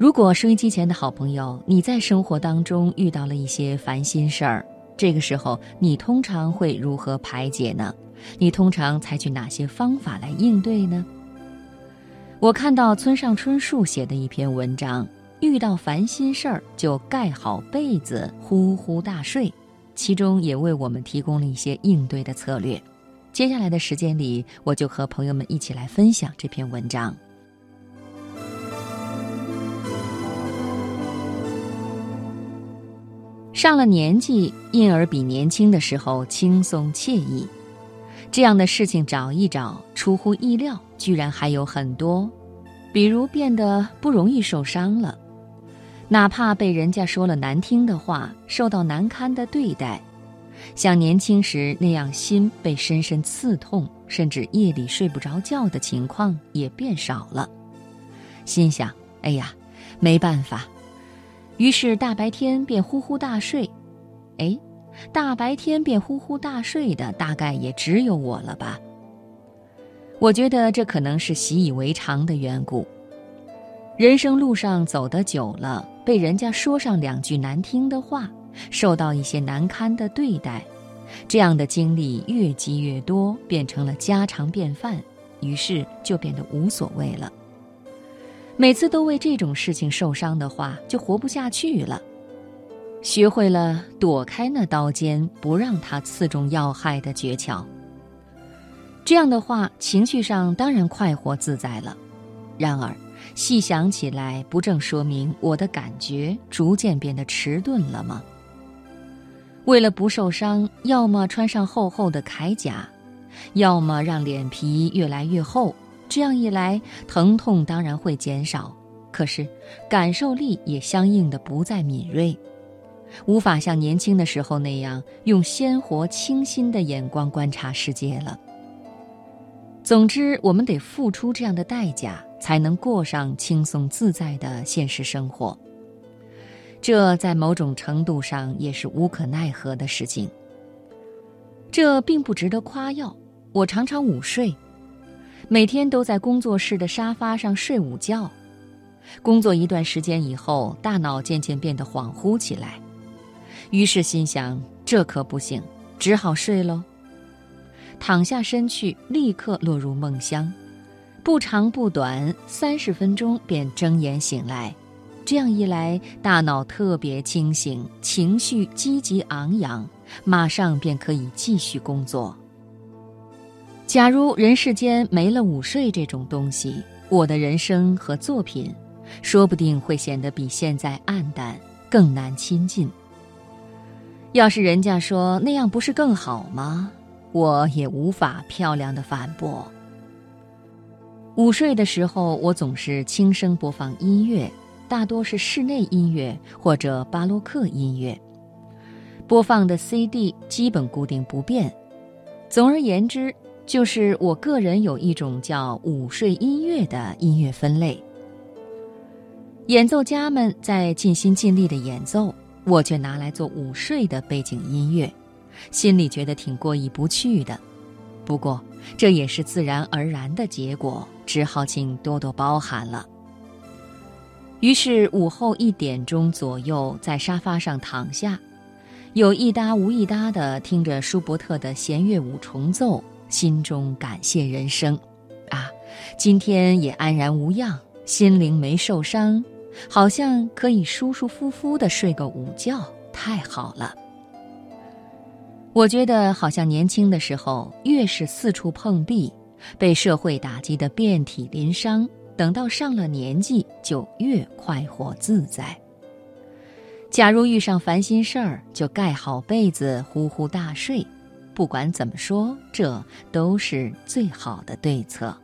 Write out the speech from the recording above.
如果收音机前的好朋友，你在生活当中遇到了一些烦心事儿，这个时候你通常会如何排解呢？你通常采取哪些方法来应对呢？我看到村上春树写的一篇文章，遇到烦心事儿就盖好被子呼呼大睡，其中也为我们提供了一些应对的策略。接下来的时间里，我就和朋友们一起来分享这篇文章。上了年纪，因而比年轻的时候轻松惬意。这样的事情找一找，出乎意料，居然还有很多。比如变得不容易受伤了，哪怕被人家说了难听的话，受到难堪的对待，像年轻时那样心被深深刺痛，甚至夜里睡不着觉的情况也变少了。心想：哎呀，没办法。于是大白天便呼呼大睡，哎，大白天便呼呼大睡的大概也只有我了吧。我觉得这可能是习以为常的缘故。人生路上走得久了，被人家说上两句难听的话，受到一些难堪的对待，这样的经历越积越多，变成了家常便饭，于是就变得无所谓了。每次都为这种事情受伤的话，就活不下去了。学会了躲开那刀尖，不让它刺中要害的诀窍。这样的话，情绪上当然快活自在了。然而，细想起来，不正说明我的感觉逐渐变得迟钝了吗？为了不受伤，要么穿上厚厚的铠甲，要么让脸皮越来越厚。这样一来，疼痛当然会减少，可是感受力也相应的不再敏锐，无法像年轻的时候那样用鲜活清新的眼光观察世界了。总之，我们得付出这样的代价，才能过上轻松自在的现实生活。这在某种程度上也是无可奈何的事情。这并不值得夸耀，我常常午睡。每天都在工作室的沙发上睡午觉，工作一段时间以后，大脑渐渐变得恍惚起来，于是心想这可不行，只好睡喽。躺下身去，立刻落入梦乡，不长不短，三十分钟便睁眼醒来。这样一来，大脑特别清醒，情绪积极昂扬，马上便可以继续工作。假如人世间没了午睡这种东西，我的人生和作品，说不定会显得比现在暗淡，更难亲近。要是人家说那样不是更好吗？我也无法漂亮的反驳。午睡的时候，我总是轻声播放音乐，大多是室内音乐或者巴洛克音乐，播放的 CD 基本固定不变。总而言之。就是我个人有一种叫午睡音乐的音乐分类，演奏家们在尽心尽力的演奏，我却拿来做午睡的背景音乐，心里觉得挺过意不去的。不过这也是自然而然的结果，只好请多多包涵了。于是午后一点钟左右，在沙发上躺下，有一搭无一搭的听着舒伯特的弦乐五重奏。心中感谢人生，啊，今天也安然无恙，心灵没受伤，好像可以舒舒服服的睡个午觉，太好了。我觉得好像年轻的时候，越是四处碰壁，被社会打击得遍体鳞伤，等到上了年纪，就越快活自在。假如遇上烦心事儿，就盖好被子，呼呼大睡。不管怎么说，这都是最好的对策。